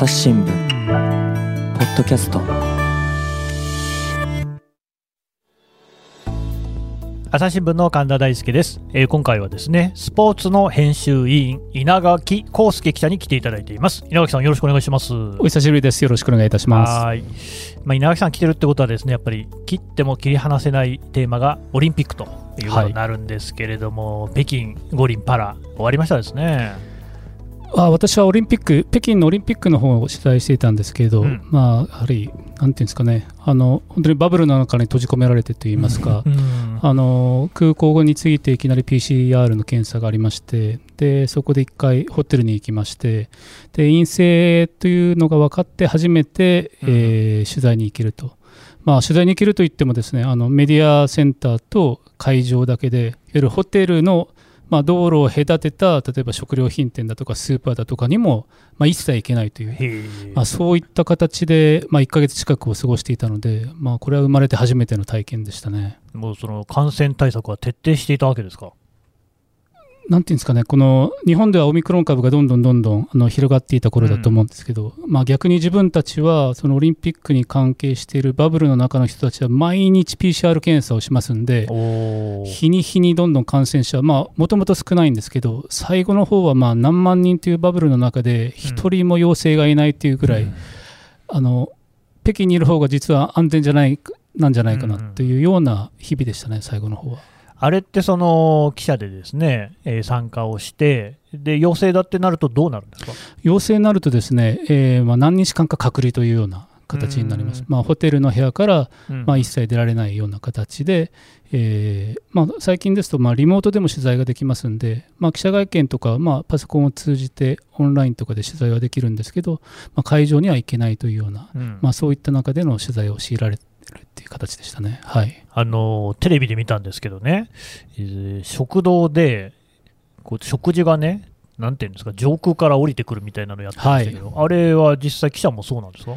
朝日新聞ポッドキャスト。朝日新聞の神田大輔です、えー今回はですねスポーツの編集委員稲垣康介記者に来ていただいています。稲垣さんよろしくお願いします。お久しぶりです。よろしくお願いいたします。はーい、まあ、稲垣さん来てるってことはですねやっぱり切っても切り離せないテーマがオリンピックということになるんですけれども、北京五輪パラ終わりましたですねあ私はオリンピック、北京のオリンピックの方を取材していたんですけれど、うん。まあ、やはり、なんていうんですかね、あの本当にバブルの中に閉じ込められてといいますか、うん。あの空港に着いていきなり PCR の検査がありまして、でそこで1回ホテルに行きまして、で陰性というのが分かって初めて、うん。えー取材に行けると。まあ、取材に行けるといってもですねあのメディアセンターと会場だけでいわゆるホテルの、まあ、道路を隔てた例えば食料品店だとかスーパーだとかにも、まあ、一切行けないというまあ、そういった形で、まあ、1ヶ月近くを過ごしていたので、まあ、これは生まれて初めての体験でしたね。もうその感染対策は徹底していたわけですか？なんていうんですかね、この日本ではオミクロン株がどんどんどんどんあの広がっていた頃だと思うんですけど、まあ、逆に自分たちは、そのオリンピックに関係しているバブルの中の人たちは、毎日 PCR 検査をしますんで、日に日にどんどん感染者、まあもともと少ないんですけど、最後の方はまあ何万人というバブルの中で、一人も陽性がいないというぐらい、あの北京にいる方が実は安全じゃないなんじゃないかなというような日々でしたね、最後の方は。あれってその記者でですね、えー参加をして、で陽性だってなるとどうなるんですか？陽性になるとですね、えーまあ、何日間か隔離というような形になります。うん。まあ、ホテルの部屋から、うん。まあ、一切出られないような形で、えーまあ、最近ですと、まあ、リモートでも取材ができますんで、まあ、記者会見とか、まあ、パソコンを通じてオンラインとかで取材はできるんですけど、まあ、会場には行けないというような、うん。まあ、そういった中での取材を強いられてるっていう形でしたね。はい。あのテレビで見たんですけどね、えー食堂でこう食事がね、なんていうんですか、上空から降りてくるみたいなのやってましたけど、あれは実際、記者もそうなんですか？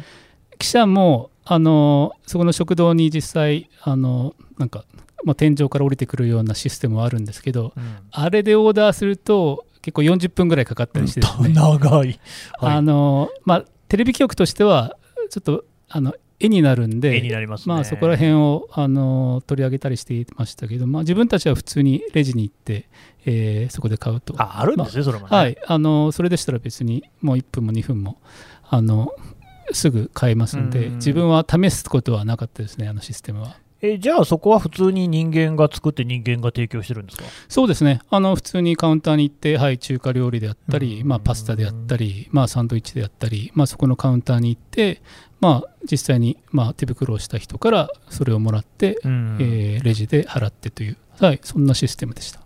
記者もあのそこの食堂に実際あのなんか、まあ、天井から降りてくるようなシステムはあるんですけどあれでオーダーすると結構40分ぐらいかかったりしてね、長い、はあのまあ、テレビ局としてはちょっとあの絵になるんい、でますね。まあ、そこら辺をあの取り上げたりしていましたけど、まあ、自分たちは普通にレジに行って、えーそこで買うと。ああるんですね、それもね。はい、あのそれでしたら別にもう1分も2分もあのすぐ買えますんで、うん自分は試すことはなかったですね、あのシステムは。えじゃあ、そこは普通に人間が作って、人間が提供してるんですか？そうですね、あの普通にカウンターに行って、はい、中華料理であったり、うん。まあ、パスタであったり、まあ、サンドイッチであったり、まあ、そこのカウンターに行って、まあ、実際に、まあ、手袋をした人からそれをもらって、うん。えーレジで払ってという、はい、そんなシステムでした。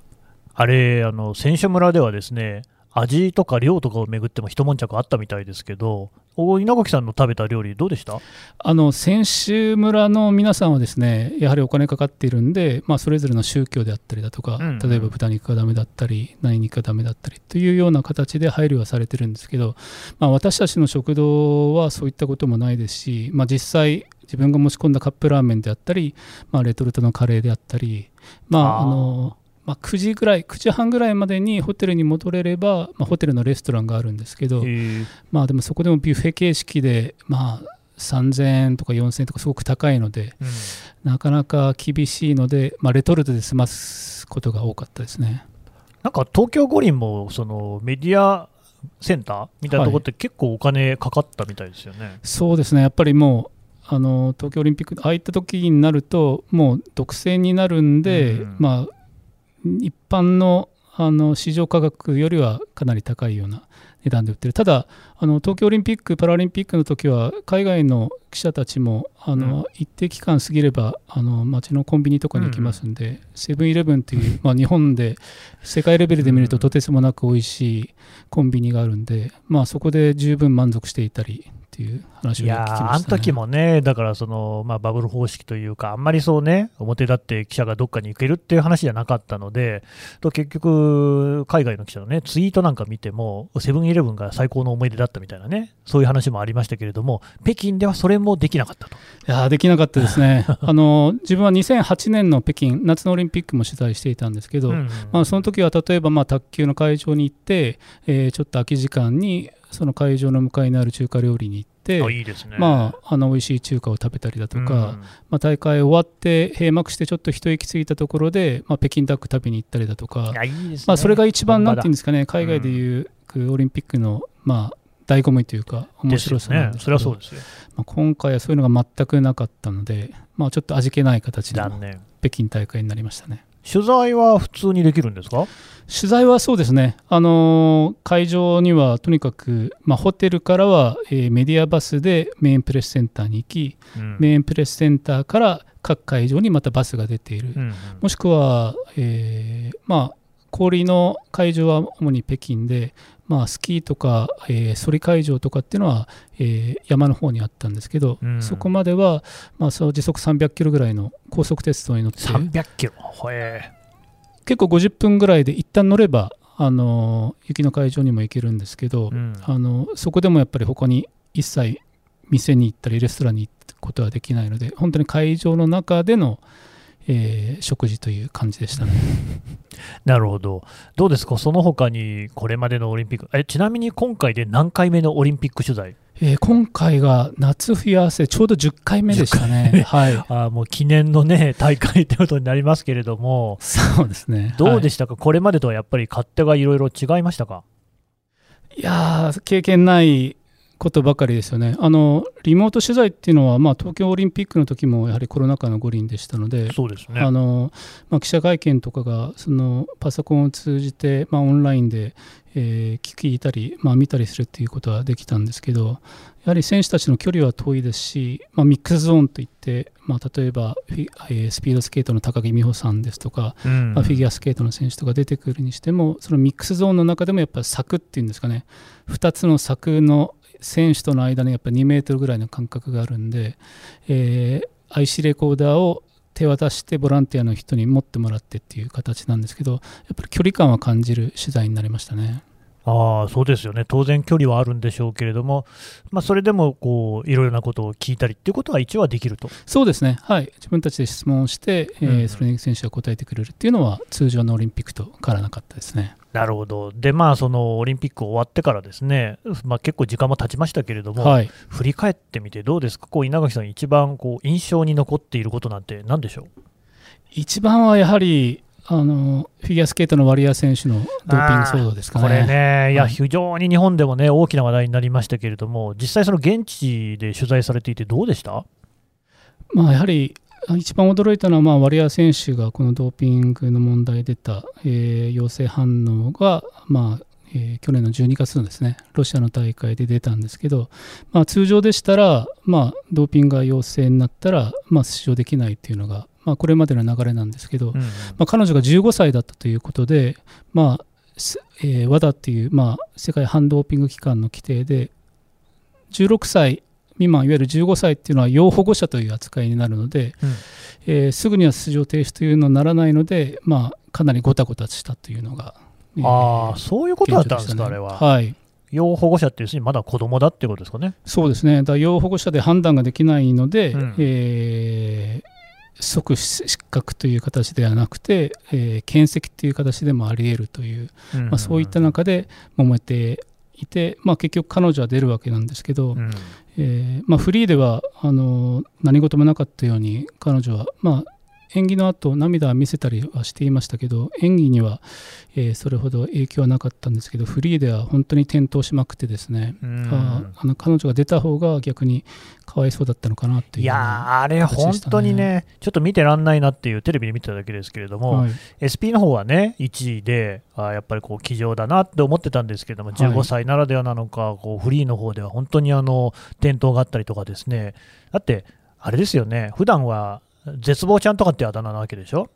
あれ、あの選手村ではですね、味とか量とかをめぐっても一悶着あったみたいですけど、お稲垣さんの食べた料理、どうでした？あの選手村の皆さんはですねやはりお金かかっているんで、まあ、それぞれの宗教であったりだとか、うんうん。例えば豚肉がダメだったり何肉がダメだったりというような形で配慮はされてるんですけど、まあ、私たちの食堂はそういったこともないですし、まあ、実際自分が持ち込んだカップラーメンであったり、まあ、レトルトのカレーであったり、まああのまあ、9時ぐらい9時半ぐらいまでにホテルに戻れれば、まあ、ホテルのレストランがあるんですけど、え。ーまあでもそこでもビュッフェ形式で、まあ、3000円とか4000円とかすごく高いので、うん。なかなか厳しいので、まあ、レトルトで済ますことが多かったですね。なんか東京五輪もそのメディアセンターみたいなところって結構お金かかったみたいですよね。そうですね、やっぱりもう、あの東京オリンピック、ああいった時になると、もう独占になるんで、うん。まあ、一般のあの市場価格よりはかなり高いような値段で売ってる、ただ、あの東京オリンピック・パラリンピックの時は、海外の記者たちもあの、うん。一定期間過ぎれば、あの街のコンビニとかに行きますんで、セブンイレブンという、まあ、日本で世界レベルで見るととてつもなく美味しいコンビニがあるんで、まあ、そこで十分満足していたりっていう話をい聞きました、ね、やー、あの時もね、だからその、まあ、バブル方式というか、あんまりそうね、表立って記者がどっかに行けるっていう話じゃなかったので、と結局、海外の記者のね、ツイートなんか見ても、セブンイレブンが最高の思い出だったみたいなね、そういう話もありましたけれども、北京ではそれもできなかったと。いやーできなかったですね。あの自分は2008年の北京夏のオリンピックも取材していたんですけど、うん。まあ、その時は例えばまあ卓球の会場に行って、えーちょっと空き時間にその会場の向かいにある中華料理に行って、あいいですね。まあ、あの美味しい中華を食べたりだとか、うんまあ、大会終わって閉幕してちょっと一息ついたところで、まあ、北京ダック食べに行ったりだとかい、やいね。まあ、それが一番なんていうんですかね海外でいうオリンピックの、まあ、醍醐味というか面白さなんですけどね。そそうですよ。まあ、今回はそういうのが全くなかったので、まあ、ちょっと味気ない形の。北京大会になりましたね。取材は普通にできるんですか？取材はそうですね、あのー会場にはとにかく、まあ、ホテルからは、えーメディアバスでメインプレスセンターに行き、うん。メインプレスセンターから各会場にまたバスが出ている、うんもしくは、えーまあ、氷の会場は主に北京で、まあ、スキーとか、えー、ソリ会場とかっていうのは、えー山の方にあったんですけど、うん。そこまでは、まあ、そう時速300キロぐらいの高速鉄道に乗って300キロ。結構50分ぐらいで一旦乗れば、あのー雪の会場にも行けるんですけど、うん。あのそこでもやっぱり他に一切店に行ったりレストランに行くことはできないので本当に会場の中での、えー食事という感じでしたね。なるほど。どうですか、その他にこれまでのオリンピック、えちなみに今回で何回目のオリンピック取材？えー今回が夏冬合わせちょうど10回目でしたね。はい。あーもう記念のね、大会ということになりますけれども、そうですね。しどうでしたか、これまでとはやっぱり勝手がいろいろ違いましたか？いやー経験ないことばかりですよね。あのリモート取材っていうのは、まあ、東京オリンピックの時もやはりコロナ禍の五輪でしたので、そうですね。あのまあ、記者会見とかがそのパソコンを通じて、まあ、オンラインで、えー聞いたり、まあ、見たりするっていうことはできたんですけどやはり選手たちの距離は遠いですし、まあ、ミックスゾーンといって、まあ、例えばフィ、えースピードスケートの高木美帆さんですとか、うんまあ、フィギュアスケートの選手とか出てくるにしてもそのミックスゾーンの中でもやっぱり柵っていうんですかね2つの柵の選手との間にやっぱ2メートルぐらいの間隔があるんで、えー IC レコーダーを手渡してボランティアの人に持ってもらってっていう形なんですけどやっぱり距離感は感じる取材になりましたね。ああそうですよね、当然距離はあるんでしょうけれども、まあ、それでもこういろいろなことを聞いたりっていうことは一応はできると。そうですね、はい、自分たちで質問をして、えーうん。それに選手が答えてくれるっていうのは通常のオリンピックと変わらなかったですね。なるほど、で、まあ、そのオリンピック終わってからですね、まあ、結構時間も経ちましたけれども、はい。振り返ってみて、どうですか、こう稲垣さん、一番こう印象に残っていることなんて、なんでしょう？一番はやはりあのフィギュアスケートのワリアー選手のドーピング騒動ですかね。これね、いや、はい非常に日本でもね、大きな話題になりましたけれども、実際、その現地で取材されていて、どうでした？まあ、やはりあ一番驚いたのは、まあ、ワリアー選手がこのドーピングの問題で出た、えー陽性反応が、まあえー去年の12月のですねロシアの大会で出たんですけど、まあ、通常でしたら、まあ、ドーピングが陽性になったら、まあ、出場できないっていうのが、まあ、これまでの流れなんですけど、うんうん。まあ、彼女が15歳だったということで、まあすえー WADA っていう、まあ、世界反ドーピング機関の規定で16歳未満いわゆる15歳っていうのは要保護者という扱いになるので、うん。えーすぐには出場停止というのにならないので、まあ、かなりごたごたしたというのが、えーああ、そういうことだったんですか、現状あれは。はい、要保護者って、要するにまだ子供だっていうことですかね。そうですね、だ要保護者で判断ができないので、うん。えー即失格という形ではなくて、えー検責という形でもあり得るという、まあ、そういった中で揉めていて、まあ、結局彼女は出るわけなんですけど、うん。えーまあ、フリーではあの何事もなかったように彼女は、まあ、演技の後涙は見せたりはしていましたけど演技には、えーそれほど影響はなかったんですけどフリーでは本当に転倒しまくってですね、うん。ああの彼女が出た方が逆にかわいそうだったのかなっていういやー、あれ、本当にね、ちょっと見てらんないなっていう、テレビで見てただけですけれども、はい。SP の方はね、1位で、あーやっぱりこう、気丈だなって思ってたんですけれども、はい。15歳ならではなのか、こうフリーの方では本当にあの転倒があったりとかですね、だって、あれですよね、普段は絶望ちゃんとかってあだ名なわけでしょ、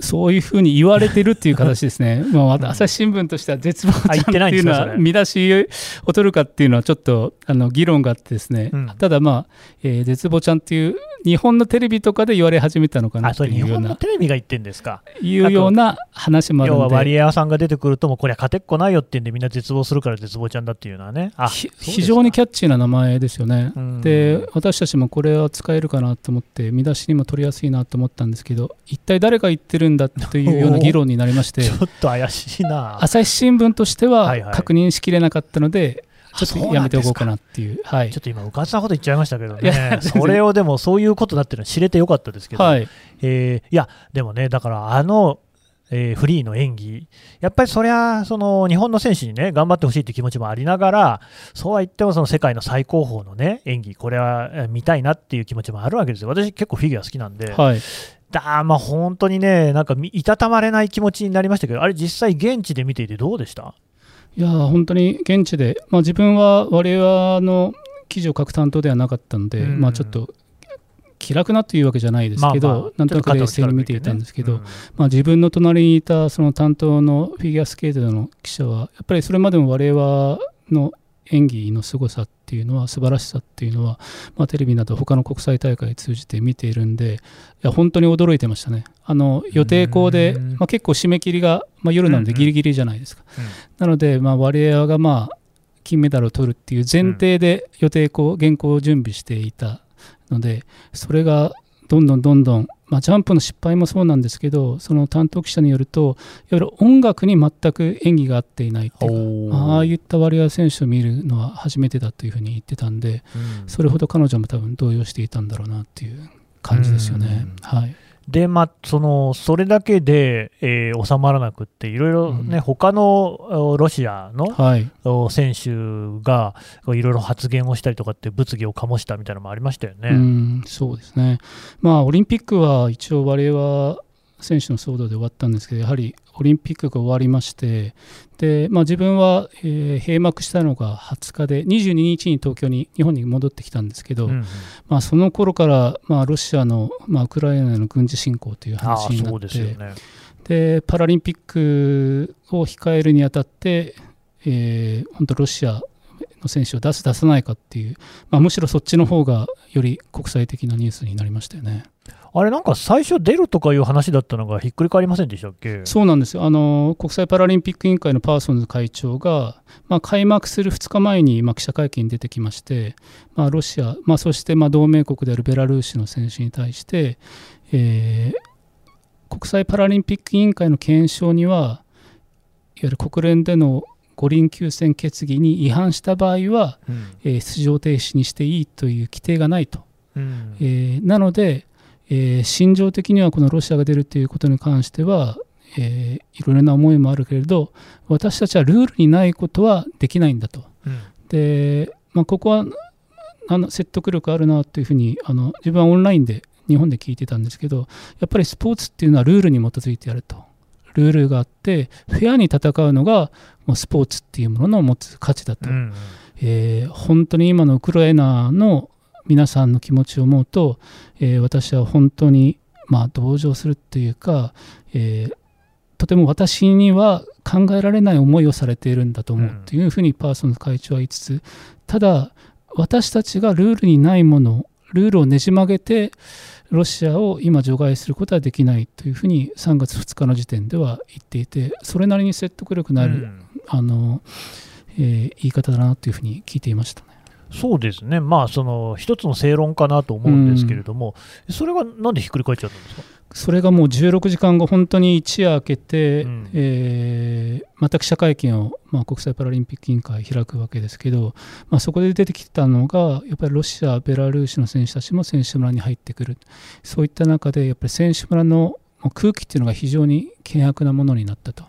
そういうふうに言われてるっていう形ですね、まあ、ん朝日新聞としては絶望ちゃんってないうのは見出しを取るかっていうのはちょっとあの議論があってですね、うん。ただまあ、えー絶望ちゃんっていう日本のテレビとかで言われ始めたのかなあ、それ、日っていうような本のテレビが言ってんですか？いうような話もある要はのでワリエワさんが出てくると、もうこれは勝てっこないよってんで、みんな絶望するから絶望ちゃんだっていうのはね、非常にキャッチーな名前ですよね。うんで私たちもこれは使えるかなと思って見出しにも取りやすいなと思ったんですけど一体誰が言ってるんだというような議論になりましてちょっと怪しいな。朝日新聞としてははいはい確認しきれなかったので、ちょっとやめておこうかなっていう、はい。ちょっと今、うかつなこと言っちゃいましたけどね、それをでもそういうことだっていうのは知れてよかったですけど、はい、えーいや、でもね、だからあの、えーフリーの演技、やっぱりそりゃ、その日本の選手にね、頑張ってほしいという気持ちもありながら、そうは言っても、その世界の最高峰のね、演技、これはえー見たいなっていう気持ちもあるわけですよ。私、結構フィギュア好きなんで、はい、だまあ本当にね、なんかみいたたまれない気持ちになりましたけど、あれ、実際、現地で見ていてどうでした？いやー本当に現地で、まあ、自分は我々の記事を書く担当ではなかったので、うん。まあ、ちょっと気楽なというわけじゃないですけど、まあまあなんとなく冷静に見ていたんですけど、まあ、自分の隣にいたその担当のフィギュアスケートの記者は、やっぱりそれまでも我々の演技の凄さっていうのは、素晴らしさっていうのは、まあ、テレビなど他の国際大会を通じて見ているんで、いや本当に驚いてましたね。あの予定校で、うんまあ、結構締め切りが、まあ、夜なんでギリギリじゃないですか。うんなので、まあ、我々がまあ金メダルを取るっていう前提で予定校、原稿を準備していたので、それがどんどんどんどん、まあ、ジャンプの失敗もそうなんですけど、その担当記者によると、いわゆる音楽に全く演技が合っていないっていうか、まあああいったワリエワ選手を見るのは初めてだというふうに言ってたんで、うん。それほど彼女も多分動揺していたんだろうなっていう感じですよね。うん。はい、で、まあ、そのそれだけで、えー収まらなくって、いろいろね、うん。他のおロシアのはい。お選手がいろいろ発言をしたりとかって、物議を醸したみたいなのもありましたよね。うんそうですね、まあ、オリンピックは一応、我々は選手の騒動で終わったんですけど、やはりオリンピックが終わりまして、でまあ、自分は、えー閉幕したのが20日で、22日に東京に、日本に戻ってきたんですけど、うんうんまあ、その頃から、まあ、ロシアの、まあ、ウクライナへの軍事侵攻という話になっそうでね。でパラリンピックを控えるにあたって、えー本当、ロシアの選手を出す、出さないかっていう、まあ、むしろそっちの方がより国際的なニュースになりましたよね。あれ、なんか最初、出るとかいう話だったのがひっくり返りませんでしたっけ？そうなんですよ。あの国際パラリンピック委員会のパーソンズ会長が、まあ、開幕する2日前に、まあ、記者会見に出てきまして、まあ、ロシア、まあ、そしてまあ同盟国であるベラルーシの選手に対して、えー国際パラリンピック委員会の検証にはいわゆる国連での五輪休戦決議に違反した場合は、うん。えー出場停止にしていいという規定がないと。うん。えーなので、えー心情的にはこのロシアが出るということに関しては、えーいろいろな思いもあるけれど私たちはルールにないことはできないんだと。うんで、まあ、ここはあの説得力あるなというふうにあの自分はオンラインで日本で聞いてたんですけどやっぱりスポーツっていうのはルールに基づいてやると。ルールがあってフェアに戦うのがもうスポーツっていうものの持つ価値だと。うんえー本当に今のウクライナの皆さんの気持ちを思うと、えー私は本当に、まあ、同情するっていうか、えーとても私には考えられない思いをされているんだと思ううんというふうにパーソンズ会長は言いつつただ私たちがルールにないものルールをねじ曲げてロシアを今除外することはできないというふうに3月2日の時点では言っていてそれなりに説得力のある、うんあのえー言い方だなというふうに聞いていましたね。そうですね、まあ、その一つの正論かなと思うんですけれども、それがなんでひっくり返っちゃったんですか？それがもう16時間後、本当に一夜明けて、うん。えーまた記者会見を、まあ、国際パラリンピック委員会開くわけですけど、まあ、そこで出てきたのが、やっぱりロシア、ベラルーシの選手たちも選手村に入ってくる、そういった中で、やっぱり選手村の空気っていうのが非常に険悪なものになったと。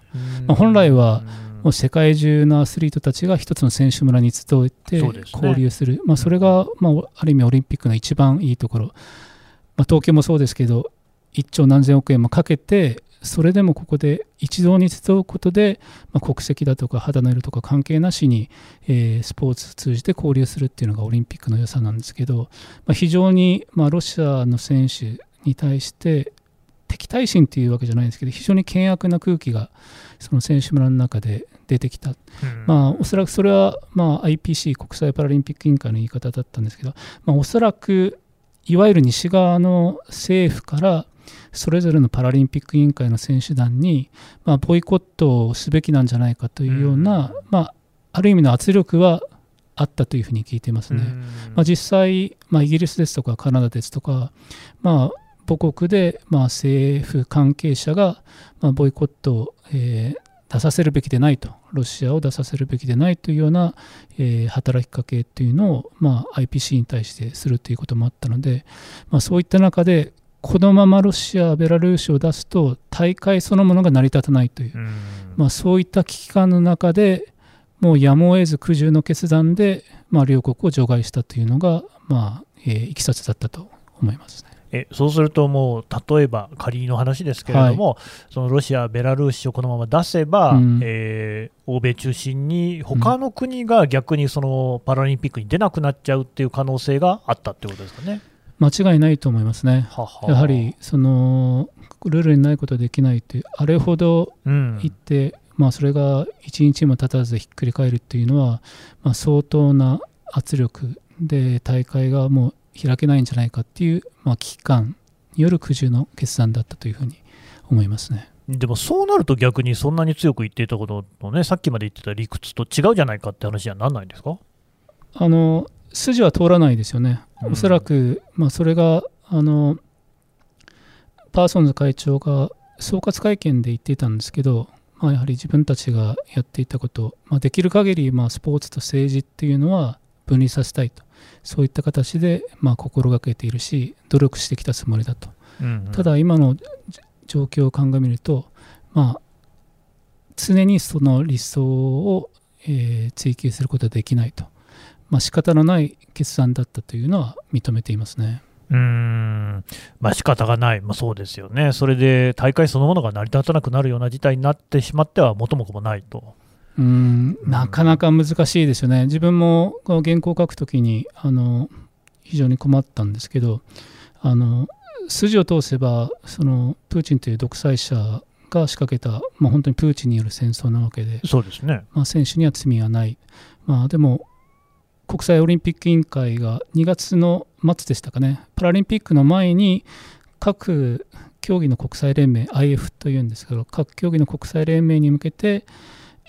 まあ本来はもう世界中のアスリートたちが一つの選手村に集って交流する、まあ、それが、まあ、ある意味オリンピックの一番いいところ、まあ、東京もそうですけど1兆何千億円もかけてそれでもここで一堂に集うことで、まあ、国籍だとか肌の色とか関係なしに、えースポーツを通じて交流するっていうのがオリンピックの良さなんですけど、まあ、非常に、まあ、ロシアの選手に対して敵対心っていうわけじゃないですけど非常に険悪な空気がその選手村の中で出てきた、うん。まあ、おそらくそれは、まあ、IPC 国際パラリンピック委員会の言い方だったんですけど、まあ、おそらくいわゆる西側の政府からそれぞれのパラリンピック委員会の選手団に、まあ、ボイコットをすべきなんじゃないかというような、うん。まあ、ある意味の圧力はあったというふうに聞いていますね。うん。まあ、実際、まあ、イギリスですとかカナダですとか、まあ、母国で、まあ、政府関係者が、まあ、ボイコットを、えー出させるべきでないと、ロシアを出させるべきでないというような、えー、働きかけというのを、まあ、IPC に対してするということもあったので、まあ、そういった中で、このままロシア、ベラルーシを出すと、大会そのものが成り立たないという、まあ、そういった危機感の中で、もうやむを得ず苦渋の決断で、まあ、両国を除外したというのが、まあえー、いきさつだったと思いますね。えそうすると、もう例えば仮の話ですけれども、はい、そのロシア、ベラルーシをこのまま出せば、うん、えー、欧米中心に、他の国が逆にそのパラリンピックに出なくなっちゃうっていう可能性があったってことですかね。間違いないと思いますね。ははやはりそのルールにないことはできないという、あれほど言って、うん、まあ、それが1日も経たずひっくり返るっていうのは、まあ、相当な圧力で大会がもう開けないんじゃないかっていう、まあ、危機感による苦渋の決断だったというふうに思いますね。でもそうなると逆にそんなに強く言っていたことのね、さっきまで言ってた理屈と違うじゃないかって話にはならないんですか？あの筋は通らないですよね。おそらく、まあ、それがあのパーソンズ会長が総括会見で言っていたんですけど、まあ、やはり自分たちがやっていたこと、まあ、できる限りまりスポーツと政治っていうのは分離させたいと。そういった形でまあ心がけているし努力してきたつもりだと、うんうん、ただ今の状況を鑑みると、まあ、常にその理想を、えー、追求することはできないと、まあ仕方のない決断だったというのは認めていますね。うん、まあ仕方がない、まあ、そうですよね、それで大会そのものが成り立たなくなるような事態になってしまっては元も子もないと。うんなかなか難しいですよね、自分もこの原稿を書くときにあの非常に困ったんですけど、あの筋を通せばそのプーチンという独裁者が仕掛けた、まあ、本当にプーチンによる戦争なわけで、そうですね。まあ、選手には罪はない、まあ、でも国際オリンピック委員会が2月の末でしたかね、パラリンピックの前に各競技の国際連盟、IF というんですけど、各競技の国際連盟に向けて、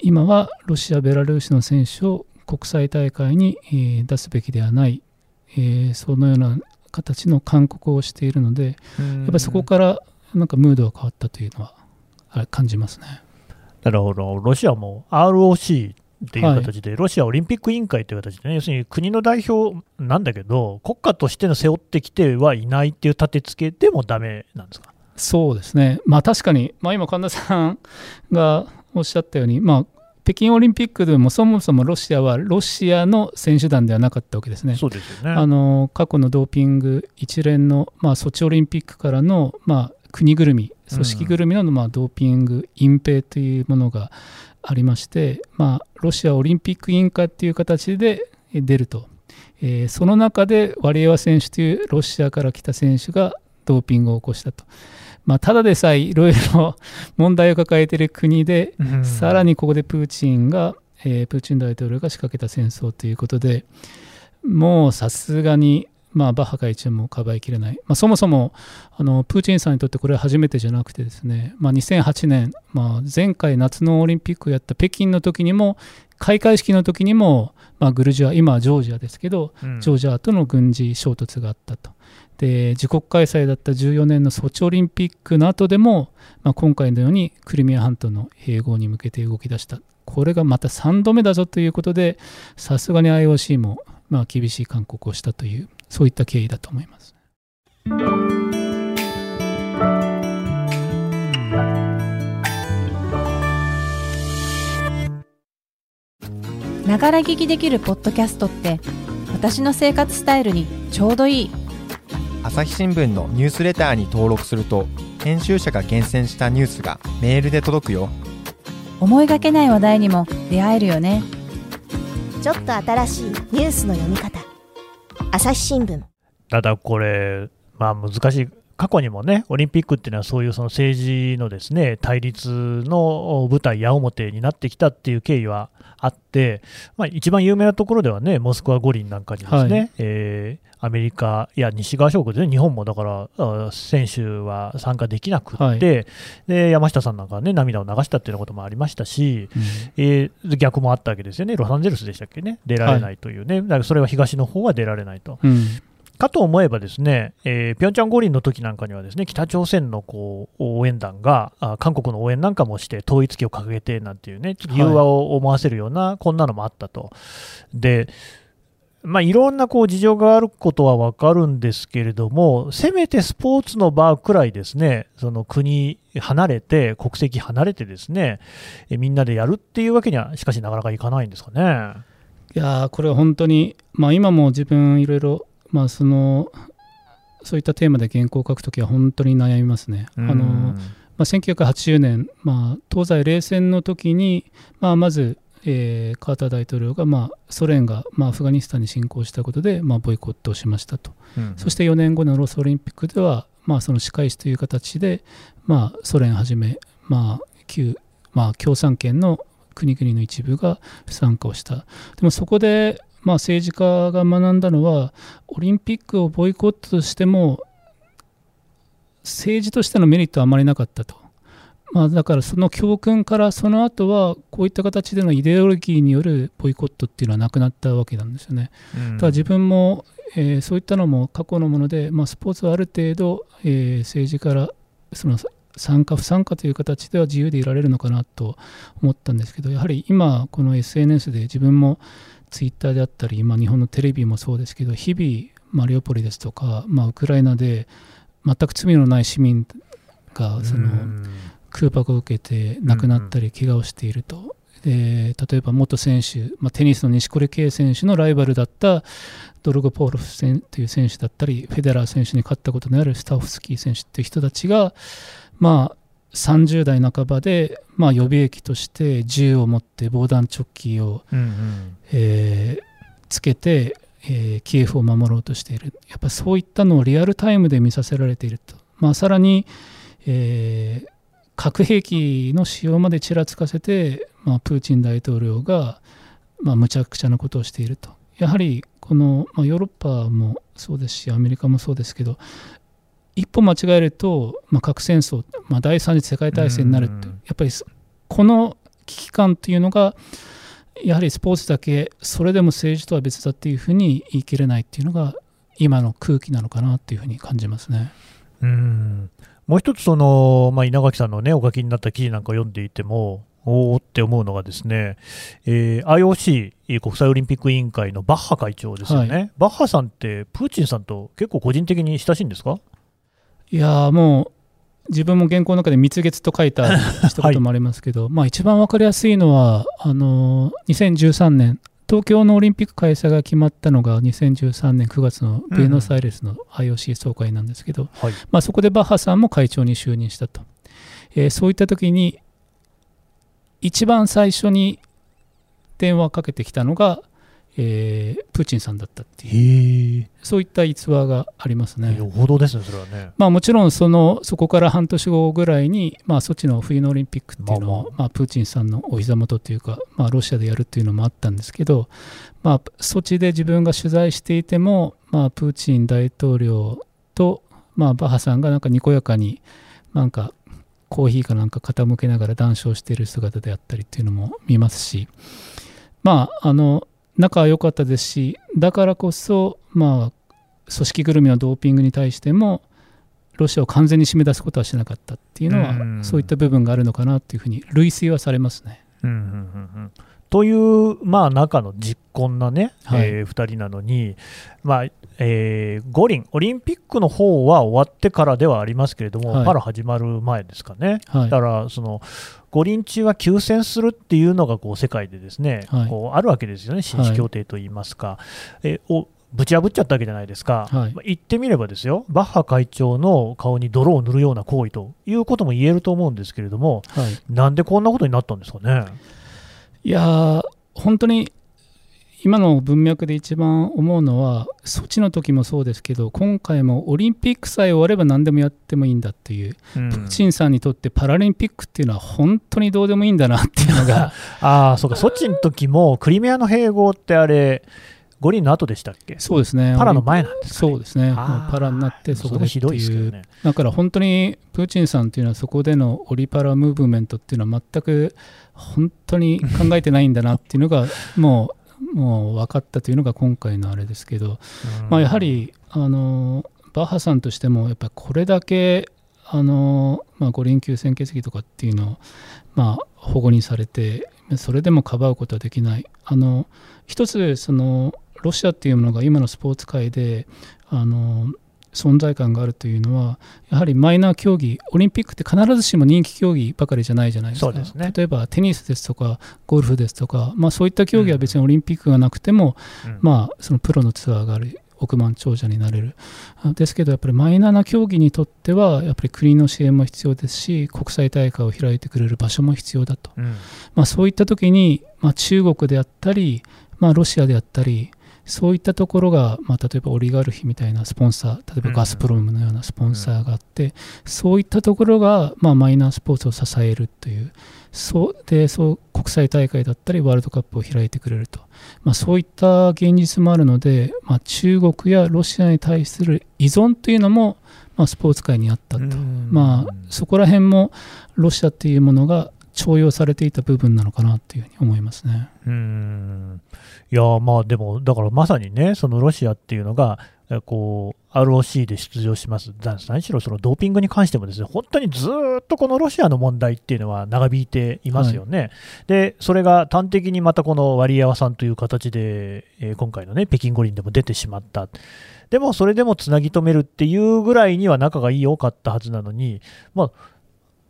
今はロシア、ベラルーシの選手を国際大会に、出すべきではない、えー、そのような形の勧告をしているので、やっぱりそこからなんかムードが変わったというのは感じますね。なるほど、ロシアも ROC っていう形で、はい、ロシアオリンピック委員会という形でね、要するに国の代表なんだけど、国家としての背負ってきてはいないっていう立て付けでもだめなんですか？そうですね、まあ、確かに、まあ、今、神田さんがおっしゃったように、まあ、北京オリンピックでもそもそもロシアはロシアの選手団ではなかったわけですね。そうですよねあの過去のドーピング一連の、まあ、ソチオリンピックからの、まあ、国ぐるみ、組織ぐるみの、まあ、ドーピング、隠蔽というものがありまして、まあ、ロシアオリンピック委員会という形で出ると、えー、その中でワリエワ選手というロシアから来た選手がドーピングを起こしたと。まあ、ただでさえいろいろ問題を抱えている国で、うん、さらにここでプーチンが、えー、プーチン大統領が仕掛けた戦争ということでもうさすがにまあ、バッハ会長もかばいきれない、まあ、そもそもあのプーチンさんにとってこれは初めてじゃなくてですね、まあ、2008年、まあ、前回夏のオリンピックをやった北京の時にも開会式の時にも、まあ、グルジア今はジョージアですけど、うん、ジョージアとの軍事衝突があったと。で自国開催だった14年のソチオリンピックの後でも、まあ、今回のようにクリミア半島の併合に向けて動き出したこれがまた3度目だぞということでさすがに IOC もまあ厳しい勧告をしたというそういった経緯だと思います。ながら聞きできるポッドキャストって私の生活スタイルにちょうどいい朝日新聞のニュースレターに登録すると編集者が厳選したニュースがメールで届くよ。思いがけない話題にも出会えるよね。ちょっと新しいニュースの読み方。朝日新聞。ただこれ、まあ、難しい過去にもね、オリンピックっていうのは、そういうその政治のですね対立の舞台、矢面になってきたっていう経緯はあって、まあ、一番有名なところではね、モスクワ五輪なんかにですね、はい、えー、アメリカや西側諸国で、ね、日本もだから、選手は参加できなくって、はい、で山下さんなんかね、涙を流したっていうこともありましたし、うん、えー、逆もあったわけですよね、ロサンゼルスでしたっけね、出られないというね、はい、だからそれは東の方は出られないと。うんかと思えば、ですね、えー、ピョンチャン五輪の時なんかには、ですね北朝鮮のこう応援団があ、韓国の応援なんかもして、統一旗を掲げてなんていうね、融和を思わせるような、こんなのもあったと。でまあ、いろんなこう事情があることは分かるんですけれども、せめてスポーツの場くらいですね、その国離れて、国籍離れてですね、えみんなでやるっていうわけには、しかしなかなかいかないんですかね。いやこれは本当に、まあ、今も自分いろいろ、まあ、そのそういったテーマで原稿を書くときは本当に悩みますね。あのまあ、1980年、まあ、東西冷戦の時に、まあ、まずえー、カーター大統領が、まあ、ソ連が、まあ、アフガニスタンに侵攻したことで、まあ、ボイコットをしましたと、うんうん、そして4年後のロスオリンピックでは、まあ、その仕返しという形で、まあ、ソ連はじめ、まあ旧まあ、共産圏の国々の一部が不参加をした。でもそこで、まあ、政治家が学んだのは、オリンピックをボイコットしても、政治としてのメリットはあまりなかったと。まあ、だからその教訓からその後はこういった形でのイデオロギーによるボイコットっていうのはなくなったわけなんですよね。うん、だから自分も、えー、そういったのも過去のもので、まあ、スポーツはある程度、えー、政治からその参加不参加という形では自由でいられるのかなと思ったんですけどやはり今この SNS で自分もツイッターであったり今日本のテレビもそうですけど日々マリオポリですとか、まあ、ウクライナで全く罪のない市民がその、空爆を受けて亡くなったり怪我をしていると、で例えば元選手、まあ、テニスの錦織圭選手のライバルだったドルゴポーロフ選という選手だったりフェデラー選手に勝ったことのあるスタオフスキー選手という人たちが、まあ、30代半ばで、まあ、予備役として銃を持って防弾チョッキーを、うんうん、えー、つけて、えー、キエフを守ろうとしている。やっぱそういったのをリアルタイムで見させられていると、まあ、さらに、えー核兵器の使用までちらつかせて、まあ、プーチン大統領が、まあ、むちゃくちゃなことをしていると。やはりこの、まあ、ヨーロッパもそうですしアメリカもそうですけど一歩間違えると、まあ、核戦争、まあ、第三次世界大戦になるってやっぱりこの危機感というのがやはりスポーツだけそれでも政治とは別だっていうふうに言い切れないっていうのが今の空気なのかなっていうふうに感じますね。うん。もう一つその、まあ、稲垣さんの、ね、お書きになった記事なんか読んでいても、おおって思うのがですね、えー、IOC 国際オリンピック委員会のバッハ会長ですよね、はい、バッハさんってプーチンさんと結構個人的に親しいんですか？いやもう自分も原稿の中で蜜月と書いた一言もありますけど、はい、まあ一番分かりやすいのはあの2013年東京のオリンピック開催が決まったのが2013年9月のブエノスアイレスの IOC 総会なんですけど、うんはい、まあ、そこでバッハさんも会長に就任したと、えー、そういった時に一番最初に電話かけてきたのがえー、プーチンさんだったっていうそういった逸話がありますね。報道ですね、それはね。まあ、もちろんそのそこから半年後ぐらいに、まあ、ソチの冬のオリンピックっていうのを、まあ、まあ、プーチンさんのお膝元というか、まあ、ロシアでやるっていうのもあったんですけど、まあ、ソチで自分が取材していても、まあ、プーチン大統領と、まあ、バッハさんがなんかにこやかになんかコーヒーかなんか傾けながら談笑している姿であったりっていうのも見ますし、まあ、あの仲は良かったですしだからこそまあ組織ぐるみのドーピングに対してもロシアを完全に締め出すことはしなかったっていうのは、うそういった部分があるのかなというふうに類推はされますね。うんうんうんうん。という、まあ、中の実婚なね、はい、えー、2人なのに、まあえー、五輪、オリンピックの方は終わってからではありますけれども、はい、パラ始まる前ですかね、はい、だからその五輪中は休戦するっていうのがこう世界でですね、はい、こうあるわけですよね、紳士協定といいますか。えおぶち破っちゃったわけじゃないですか、はい、言ってみればですよ、バッハ会長の顔に泥を塗るような行為ということも言えると思うんですけれども、はい、なんでこんなことになったんですかね。いや本当に今の文脈で一番思うのは措置の時もそうですけど今回もオリンピックさえ終われば何でもやってもいいんだっていう、うん、プーチンさんにとってパラリンピックっていうのは本当にどうでもいいんだなっていうのが。ああそうか措置の時もクリミアの併合ってあれ五輪の後でしたっけ？そうですね。パラの前なんですか、ね、そうですね。パラになってそこでっていう、ね、だから本当にプーチンさんっていうのはそこでのオリパラムーブメントっていうのは全く本当に考えてないんだなっていうのがもうもう分かったというのが今回のあれですけど、まあ、やはりあのバッハさんとしてもやっぱりこれだけあの、まあ、五輪級鮮血議とかっていうのを、まあ、保護にされてそれでもかばうことはできない。あの一つそのロシアっていうものが今のスポーツ界であの存在感があるというのはやはりマイナー競技オリンピックって必ずしも人気競技ばかりじゃないじゃないですか。ね。例えばテニスですとかゴルフですとか、まあ、そういった競技は別にオリンピックがなくても、うん。まあ、そのプロのツアーがある億万長者になれる。あですけどやっぱりマイナーな競技にとってはやっぱり国の支援も必要ですし国際大会を開いてくれる場所も必要だと、うん。まあ、そういった時に、まあ、中国であったり、まあ、ロシアであったりそういったところが、まあ、例えばオリガルヒみたいなスポンサー例えばガスプロムのようなスポンサーがあって、そういったところが、まあ、マイナースポーツを支えるというそうでそう国際大会だったりワールドカップを開いてくれると、まあ、そういった現実もあるので、まあ、中国やロシアに対する依存というのも、まあ、スポーツ界にあったと、うん。まあ、そこら辺もロシアっていうものが重用されていた部分なのかなというふうに思いますね。うーんいやーまあでも、だからまさにね、そのロシアっていうのが、えこう ROC で出場します、だ何しろそのドーピングに関してもですね、本当にずーっとこのロシアの問題っていうのは長引いていますよね。で、それが端的にまたこのワリエワさんという形で、えー今回のね、北京五輪でも出てしまった。でもそれでもつなぎ止めるっていうぐらいには仲が良かったはずなのに、まあ、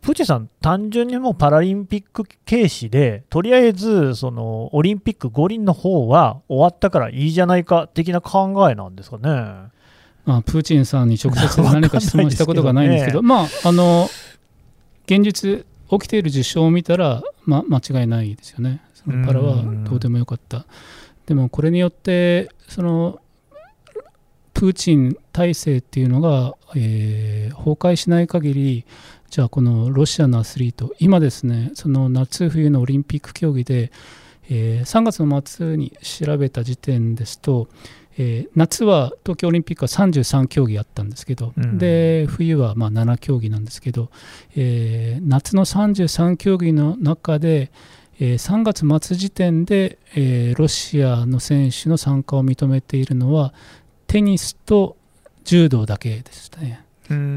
プーチンさん、単純にもうパラリンピック軽視で、とりあえずそのオリンピック五輪の方は終わったからいいじゃないか的な考えなんですかね。まあ、プーチンさんに直接何か質問したことがないんですけど、まあ、あの現実、起きている事象を見たら、まあ、間違いないですよね。そのパラはどうでもよかった。でも、これによって、そのプーチン体制っていうのが、えー崩壊しない限り、じゃあ、このロシアのアスリート、今ですね、その夏冬のオリンピック競技で、えー3月の末に調べた時点ですと、えー夏は東京オリンピックは33競技あったんですけど、うんで冬はまあ7競技なんですけど、えー夏の33競技の中で、えー3月末時点で、えーロシアの選手の参加を認めているのはテニスと柔道だけでしたね。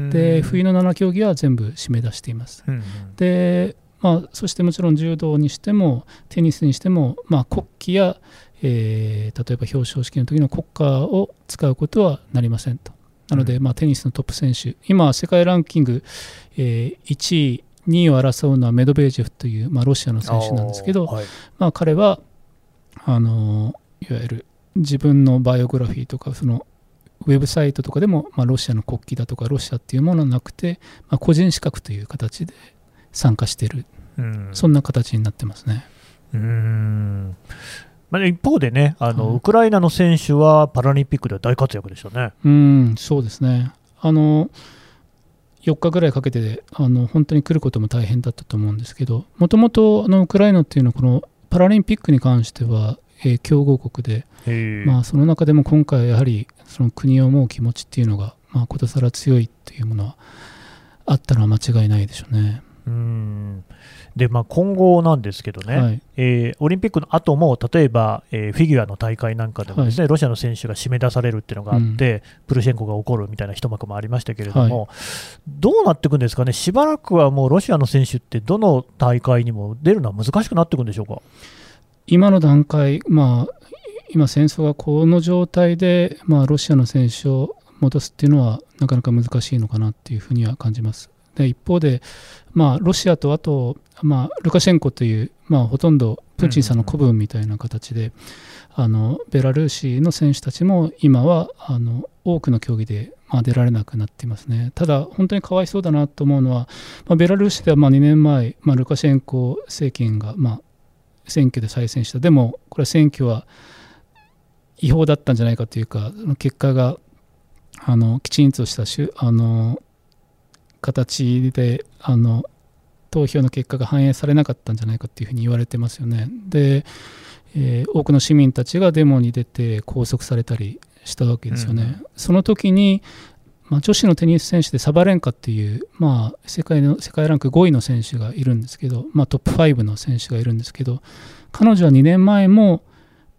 で冬の7競技は全部締め出しています。うんで、まあ、そしてもちろん柔道にしてもテニスにしても、まあ、国旗や、えー例えば表彰式の時の国歌を使うことはなりませんと。なので、まあ、テニスのトップ選手今世界ランキング、えー1位2位を争うのはメドベージェフという、まあ、ロシアの選手なんですけど、はいまあ、彼はあのいわゆる自分のバイオグラフィーとかそのウェブサイトとかでも、まあ、ロシアの国旗だとかロシアっていうものはなくて、まあ、個人資格という形で参加しているうんそんな形になってますね。うーんまあ、一方でねあの、はいウクライナの選手はパラリンピックでは大活躍でしたね。うん、そうですね。あの4日ぐらいかけてあの本当に来ることも大変だったと思うんですけど、もともとあのウクライナっていうのはこのパラリンピックに関しては、えー強豪国で、まあ、その中でも今回やはりその国を思う気持ちっていうのが、まあ、ことさら強いっていうものはあったのは間違いないでしょうね。うん。でまあ、今後なんですけどね、はい、えーオリンピックの後も例えば、えーフィギュアの大会なんかでもですね、ロシアの選手が締め出されるっていうのがあって、プルシェンコが怒るみたいな一幕もありましたけれども、どうなっていくんですかね、しばらくはもうロシアの選手って、どの大会にも出るのは難しくなっていくんでしょうか？今の段階、まあ、今、戦争がこの状態で、まあ、ロシアの選手を戻すっていうのは、なかなか難しいのかなっていうふうには感じます。で一方で、まあ、ロシアとあと、まあ、ルカシェンコという、まあ、ほとんどプーチンさんの子分みたいな形で、ベラルーシの選手たちも今はあの多くの競技で、まあ、出られなくなっていますね。ただ、本当にかわいそうだなと思うのは、まあ、ベラルーシではまあ2年前、まあ、ルカシェンコ政権が、まあ、選挙で再選した。でも、これは選挙は違法だったんじゃないかというか、その結果があのきちんとしたしゅあの形であの投票の結果が反映されなかったんじゃないかというふうに言われてますよね。で、えー多くの市民たちがデモに出て拘束されたりしたわけですよね。その時に、まあ、女子のテニス選手でサバレンカっていう、まあ、世界の世界ランク5位の選手がいるんですけど、まあ、トップ5の選手がいるんですけど彼女は2年前も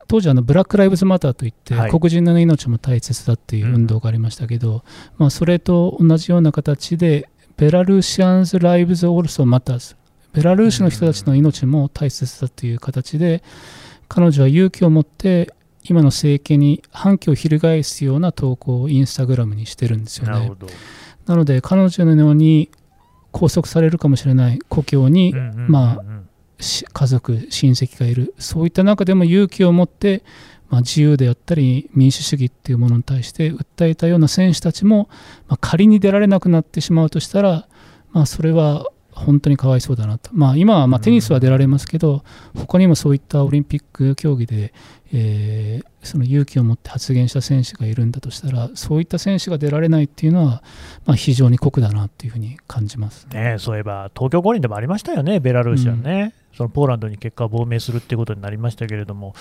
当時あの Black Lives Matter といって、はい。黒人の命も大切だっていう運動がありましたけど、まあ、それと同じような形で Belarusians' lives also matters。ベラルーシの人たちの命も大切だという形で彼女は勇気を持って今の政権に反旗を翻すような投稿をインスタグラムにしてるんですよね。なので彼女のように拘束されるかもしれない故郷にうんうんうんうん。まし家族親戚がいる。そういった中でも勇気を持って、まあ、自由であったり民主主義っていうものに対して訴えたような選手たちも、まあ、仮に出られなくなってしまうとしたら、まあ、それは本当にかわいそうだなと、まあ、今はまあテニスは出られますけど、他にもそういったオリンピック競技で、えーその勇気を持って発言した選手がいるんだとしたらそういった選手が出られないっていうのは、まあ、非常に酷だなっていうふうに感じます。ね、そういえば東京五輪でもありましたよね、ベラルーシはね、そのポーランドに結果を亡命するっていうことになりましたけれども、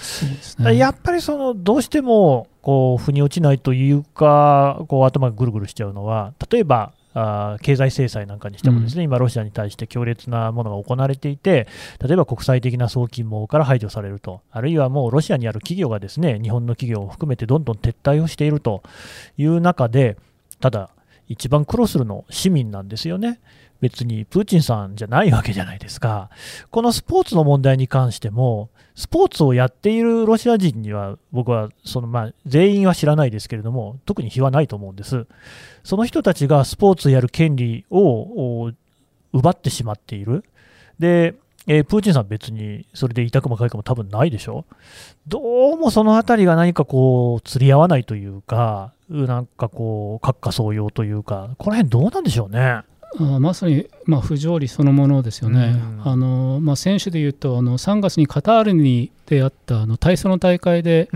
ね。やっぱりそのどうしてもこう腑に落ちないというか、こう頭がぐるぐるしちゃうのは、例えばあー経済制裁なんかにしてもですね、今、ロシアに対して強烈なものが行われていて、例えば国際的な送金網から排除されると、あるいはもうロシアにある企業がですね日本の企業を含めてどんどん撤退をしているという中で、ただ、一番苦労するの市民なんですよね。別にプーチンさんじゃないわけじゃないですか。このスポーツの問題に関しても、スポーツをやっているロシア人には、僕はそのまあ全員は知らないですけれども、特に非はないと思うんです。その人たちがスポーツをやる権利を奪ってしまっている。で、えープーチンさんは別にそれで痛くもかゆくも多分ないでしょ？どうもそのあたりが何かこう、釣り合わないというか、なんかこう、閣下総用というか、この辺どうなんでしょうね？あまさに、まあ、不条理そのものですよね。うんあのまあ、選手でいうとあの3月にカタールに出会ったあの体操の大会で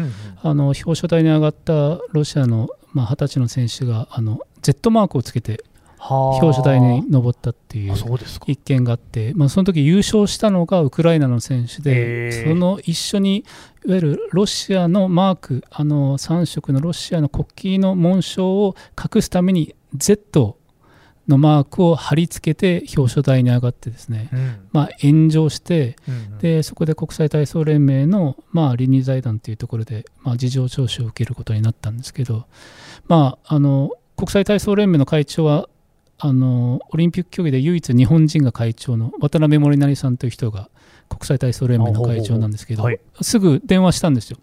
あの表彰台に上がったロシアの、まあ、20歳の選手があの Z マークをつけて表彰台に登ったっていうあそうですか。一件があって、まあ、その時優勝したのがウクライナの選手へで、ーその一緒にいわゆるロシアのマーク、あの3色のロシアの国旗の紋章を隠すために Z のマークを貼り付けて表彰台に上がってですね、うん。まあ、炎上して、うんでそこで国際体操連盟の、まあ、倫理財団というところで、まあ、事情聴取を受けることになったんですけど、まあ、あの国際体操連盟の会長はあのオリンピック競技で唯一日本人が会長の渡辺守成さんという人が国際体操連盟の会長なんですけど、あほうほうほすぐ電話したんですよ。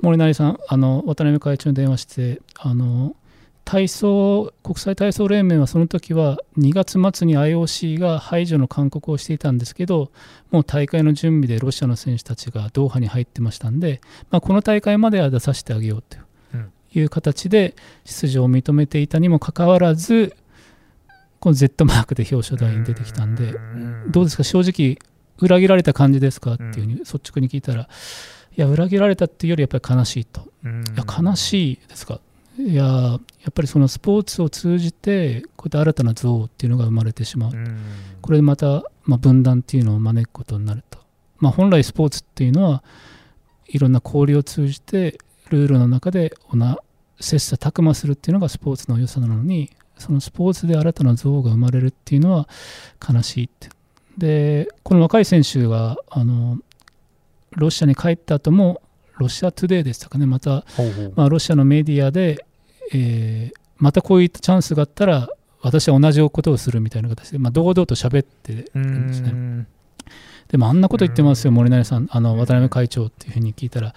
森成さんあの渡辺会長に電話してあの体操国際体操連盟はその時は2月末に IOC が排除の勧告をしていたんですけどもう大会の準備でロシアの選手たちがドーハに入ってましたんで、まあ、この大会までは出させてあげようとうん。いう形で出場を認めていたにもかかわらずこの Z マークで表彰台に出てきたんでうんどうですか？正直裏切られた感じですか？っていうふうに率直に聞いたらいや裏切られたっていうよりやっぱり悲しいと。うん。いや悲しいですか？いややっぱりそのスポーツを通じてこうやって新たな憎悪っていうのが生まれてしまう。うん。これでまた、まあ、分断っていうのを招くことになると、まあ、本来スポーツっていうのはいろんな交流を通じてルールの中でおな切磋琢磨するっていうのがスポーツの良さなのにそのスポーツで新たな憎悪が生まれるっていうのは悲しいって。でこの若い選手があのロシアに帰った後もロシアトゥデイでしたかね。またほうほう。まあ、ロシアのメディアで、えーまたこういったチャンスがあったら私は同じことをするみたいな形で、まあ、堂々と喋ってるんですね。うん。でもあんなこと言ってますよ、うん。森成さん、あの渡辺会長っていうふうに聞いたら、い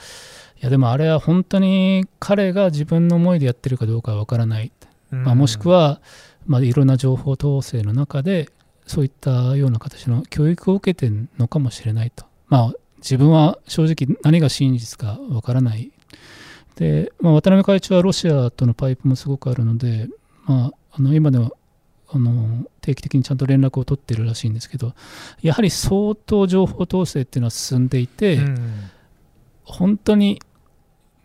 やでもあれは本当に彼が自分の思いでやってるかどうかは分からない、まあ、もしくは、まあ、いろんな情報統制の中で、そういったような形の教育を受けてるのかもしれないと。まあ、自分は正直何が真実か分からない。で、まあ、渡辺会長はロシアとのパイプもすごくあるので、まあ、あの今ではあの定期的にちゃんと連絡を取ってるらしいんですけど、やはり相当情報統制っていうのは進んでいて、うん本当に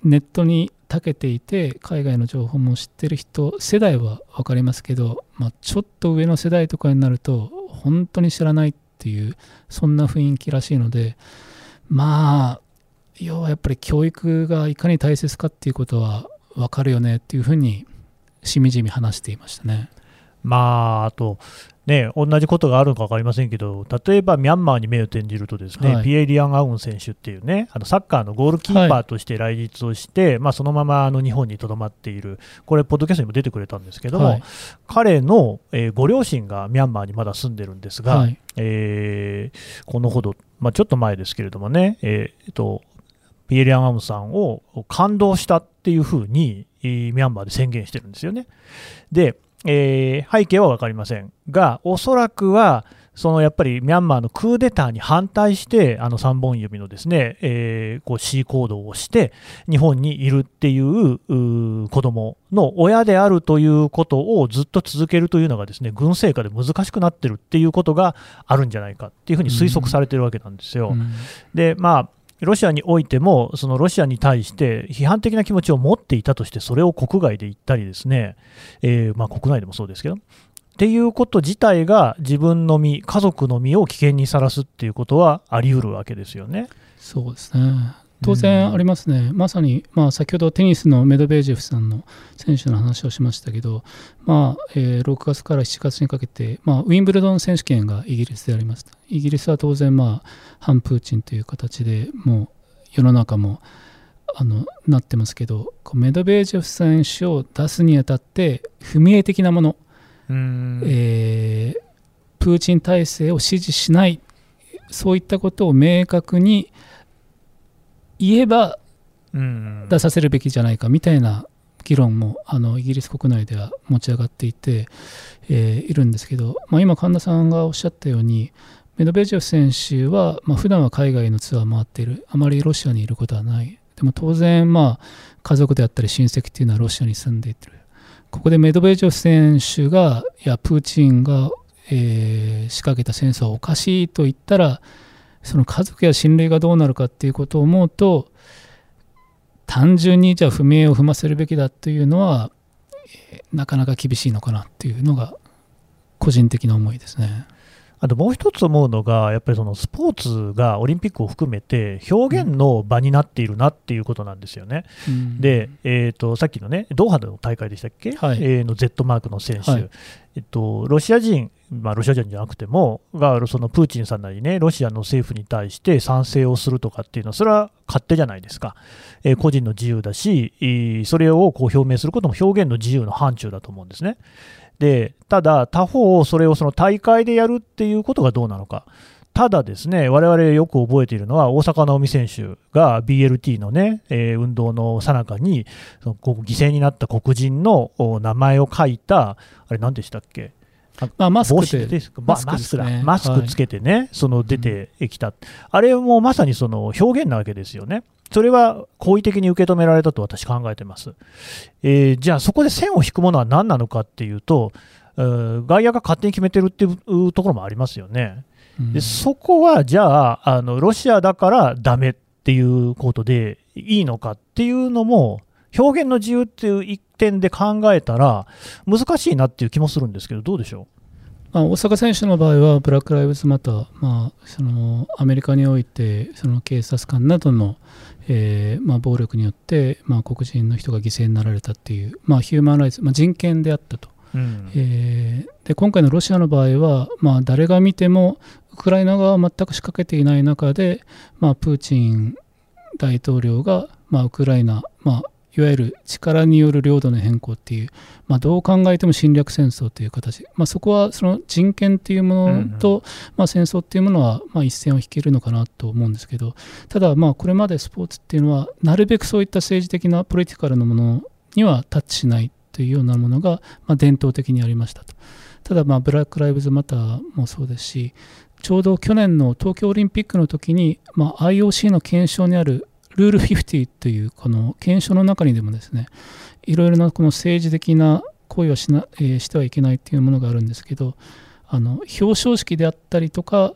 ネットに長けていて海外の情報も知ってる人世代は分かりますけど、まあ、ちょっと上の世代とかになると本当に知らないっていうそんな雰囲気らしいのでまあ要はやっぱり教育がいかに大切かっていうことは分かるよねっていうふうにしみじみ話していましたね。まあ、あと、ね、同じことがあるのか分かりませんけど、例えばミャンマーに目を転じると、ですね、はい。ピエ・リアン・アウン選手っていうね、あのサッカーのゴールキーパーとして来日をして、まあ、そのままあの日本にとどまっている、これ、ポッドキャストにも出てくれたんですけども、はい。彼の、えーご両親がミャンマーにまだ住んでるんですが、はい。えーこのほど、まあ、ちょっと前ですけれどもね、えーえっと、ピエ・リアン・アウンさんを感動したっていうふうに、えーミャンマーで宣言してるんですよね。で、えー背景は分かりませんが、おそらくは、そのやっぱりミャンマーのクーデターに反対して、あの3本指のですね、えーこう C 行動をして、日本にいるっていううー子供の親であるということをずっと続けるというのがですね、軍政下で難しくなってるっていうことがあるんじゃないかっていうふうに推測されてるわけなんですよ。うんで、まあ、ロシアにおいても、そのロシアに対して批判的な気持ちを持っていたとして、それを国外で言ったりですね、えーまあ、国内でもそうですけど、っていうこと自体が自分の身、家族の身を危険にさらすっていうことはあり得るわけですよね。そうですね。当然ありますね、まさに、まあ、先ほどテニスのメドベージェフさんの選手の話をしましたけど、まあえー6月から7月にかけて、まあ、ウィンブルドン選手権がイギリスでありました。イギリスは当然、まあ、反プーチンという形でもう世の中もあのなってますけど、こうメドベージェフ選手を出すにあたって、不明的なもの、えープーチン体制を支持しない、そういったことを明確に言えばうん。出させるべきじゃないかみたいな議論もあのイギリス国内では持ち上がっていて、えーいるんですけど、まあ、今、神田さんがおっしゃったように、メドベージェフ選手は、まあ普段は海外のツアー回っている、あまりロシアにいることはない、でも当然、まあ、家族であったり親戚っていうのはロシアに住んでいる、ここでメドベージェフ選手が、いや、プーチンが、えー仕掛けた戦争はおかしいと言ったら、その家族や親類がどうなるかっていうことを思うと、単純にじゃあ不明を踏ませるべきだというのは、なかなか厳しいのかなっていうのが個人的な思いですね。あともう一つ思うのが、やっぱりそのスポーツがオリンピックを含めて表現の場になっているなっていうことなんですよね。うん。で、えー、とさっきのね、ドーハの大会でしたっけ、はい。えーの Z マークの選手、はい。えっと、ロシア人、まあ、ロシア人じゃなくても、がそのプーチンさんなりね、ロシアの政府に対して賛成をするとかっていうのは、それは勝手じゃないですか、えー個人の自由だし、えーそれをこう表明することも表現の自由の範疇だと思うんですね。でただ、他方、それをその大会でやるっていうことがどうなのか。ただですね、我々よく覚えているのは、大坂なおみ選手が BLT のね、えー運動の最中に、その犠牲になった黒人のお名前を書いた、あれ何でしたっけ？まあ、マス帽クで。マスクマスクだ。ですねマスクつけてね、その出てきた、あれもまさにその表現なわけですよね。それは好意的に受け止められたと私考えてます。えーじゃあそこで線を引くものは何なのかっていうと、えー外野が勝手に決めてるっていうところもありますよね。うんでそこはじゃああの、ロシアだからダメっていうことでいいのかっていうのも、表現の自由っていう一点で考えたら、難しいなっていう気もするんですけど、どうでしょまあ、大坂選手の場合は、ブラック・ライブズ・マター、まあ、そのアメリカにおいて、その警察官などの、えーまあ、暴力によって、まあ、黒人の人が犠牲になられたっていう、まあ、ヒューマン・ライツ、まあ、人権であったと。う、うんえーで今回のロシアの場合は、まあ、誰が見てもウクライナ側は全く仕掛けていない中で、まあ、プーチン大統領が、まあ、ウクライナ、まあ、いわゆる力による領土の変更っていう、まあ、どう考えても侵略戦争という形、まあ、そこはその人権っていうものと、まあ、戦争っていうものは、まあ、一線を引けるのかなと思うんですけどただまあこれまでスポーツっていうのはなるべくそういった政治的なポリティカルなものにはタッチしないというようなものが、まあ、伝統的にありましたと。ただまあブラック・ライブズ・マターもそうですしちょうど去年の東京オリンピックの時に、まあ、IOC の検証にあるルール50というこの検証の中にでもですねいろいろなこの政治的な行為はしな、えーしてはいけないというものがあるんですけどあの表彰式であったりとか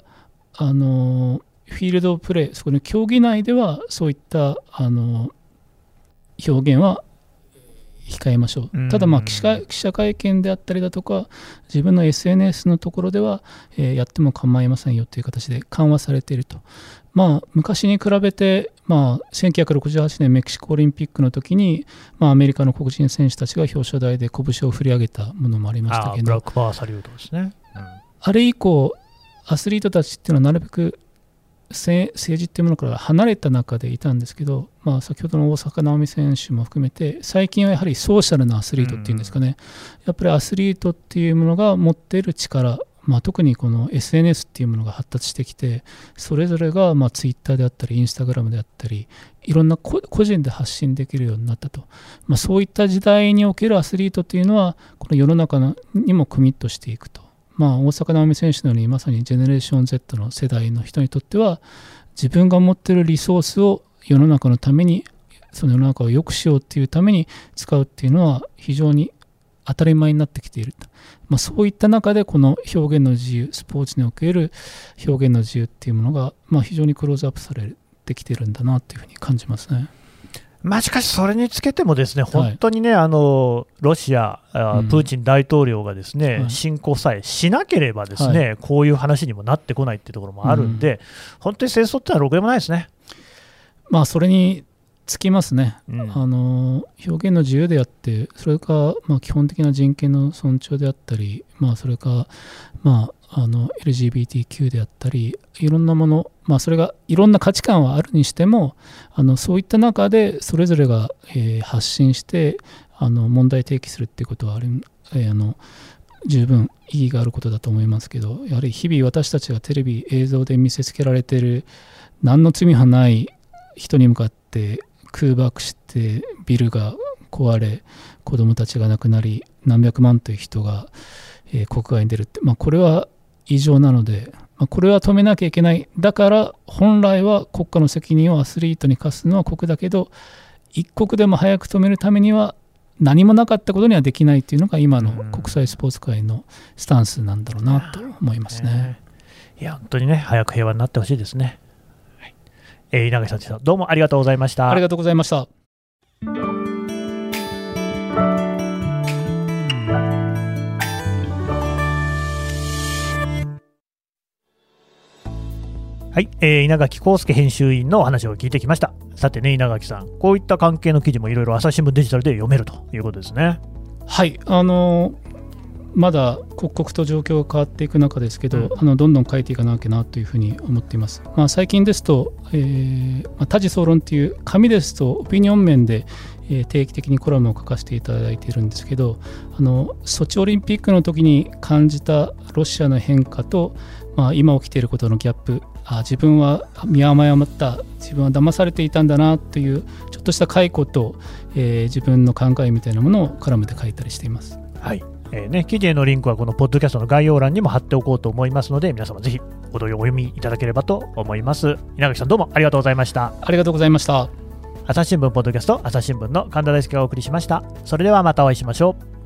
あのフィールドプレーそこの競技内ではそういったあの表現は控えましょう。ただ、まあ記者記者会見であったりだとか、自分の SNS のところでは、えーやっても構いませんよという形で緩和されていると。まあ、昔に比べて、まあ、1968年メキシコオリンピックの時に、まあ、アメリカの黒人選手たちが表彰台で拳を振り上げたものもありましたけどあーブラッ、クパワーサリュートですね。あれ以降、アスリートたちっていうのはなるべくせ政治っていうものから離れた中でいたんですけど、まあ、先ほどの大坂なおみ選手も含めて最近はやはりソーシャルなアスリートっていうんですかね、やっぱりアスリートっていうものが持っている力、まあ、特にこの SNS っていうものが発達してきてそれぞれがまあ Twitter であったり Instagram であったりいろんな個人で発信できるようになったと、まあ、そういった時代におけるアスリートというのはこの世の中にもコミットしていくと。まあ、大坂なおみ選手のようにまさにジェネレーション Z の世代の人にとっては自分が持っているリソースを世の中のためにその世の中を良くしようっていうために使うっていうのは非常に当たり前になってきていると、まあ、そういった中でこの表現の自由スポーツにおける表現の自由っていうものが、まあ、非常にクローズアップされてきてるんだなというふうに感じますね。まあ、しかし、それにつけても、ですねい。本当にね、あのロシア、プーチン大統領がですね、はい。侵攻さえしなければ、ですね、こういう話にもなってこないっていうところもあるんで、本当に戦争ってのはろくでもないですね。まあそれにつきますね、うん。あの表現の自由であってそれか、まあ、基本的な人権の尊重であったり、まあ、それか、まあ、あの LGBTQ であったりいろんなもの、まあ、それがいろんな価値観はあるにしてもあのそういった中でそれぞれが、えー発信してあの問題提起するっていうことはある、えーあの十分意義があることだと思いますけどやはり日々私たちがテレビ映像で見せつけられてる何の罪はない人に向かって空爆してビルが壊れ子供たちが亡くなり何百万という人が、えー国外に出るって、まあ、これは異常なので、まあ、これは止めなきゃいけないだから本来は国家の責任をアスリートに課すのは国だけど一刻でも早く止めるためには何もなかったことにはできないっていうのが今のうん国際スポーツ界のスタンスなんだろうなと思いますね。いや、本当にね、早く平和になってほしいですね。はいえー稲垣さん。どうもありがとうございました。ありがとうございました。はい、えー稲垣康介編集員のお話を聞いてきました。さてね、稲垣さん、こういった関係の記事もいろいろ朝日新聞デジタルで読めるということですね。はい、あのまだ刻々と状況が変わっていく中ですけど、うんあのどんどん書いていかなきゃなというふうに思っています。まあ、最近ですと、えーまあ、多事総論という紙ですとオピニオン面で、えー定期的にコラムを書かせていただいているんですけどあのソチオリンピックの時に感じたロシアの変化と、まあ、今起きていることのギャップあ自分は見誤った自分は騙されていたんだなというちょっとした解雇と、えー自分の考えみたいなものをコラムで書いたりしています。はい。えーね、記事へのリンクはこのポッドキャストの概要欄にも貼っておこうと思いますので、皆様ぜひお読みいただければと思います。稲垣さんどうもありがとうございました。ありがとうございました。朝日新聞ポッドキャスト朝日新聞の神田大輔がお送りしました。それではまたお会いしましょう。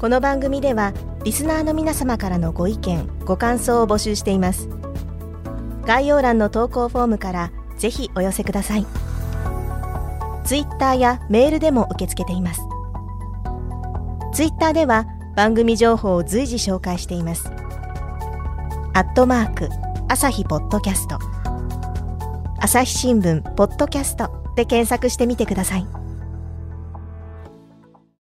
この番組ではリスナーの皆様からのご意見ご感想を募集しています概要欄の投稿フォームからぜひお寄せください。ツイッターやメールでも受け付けています。ツイッターでは番組情報を随時紹介しています。アットマーク朝日ポッドキャスト。朝日新聞ポッドキャストで検索してみてください。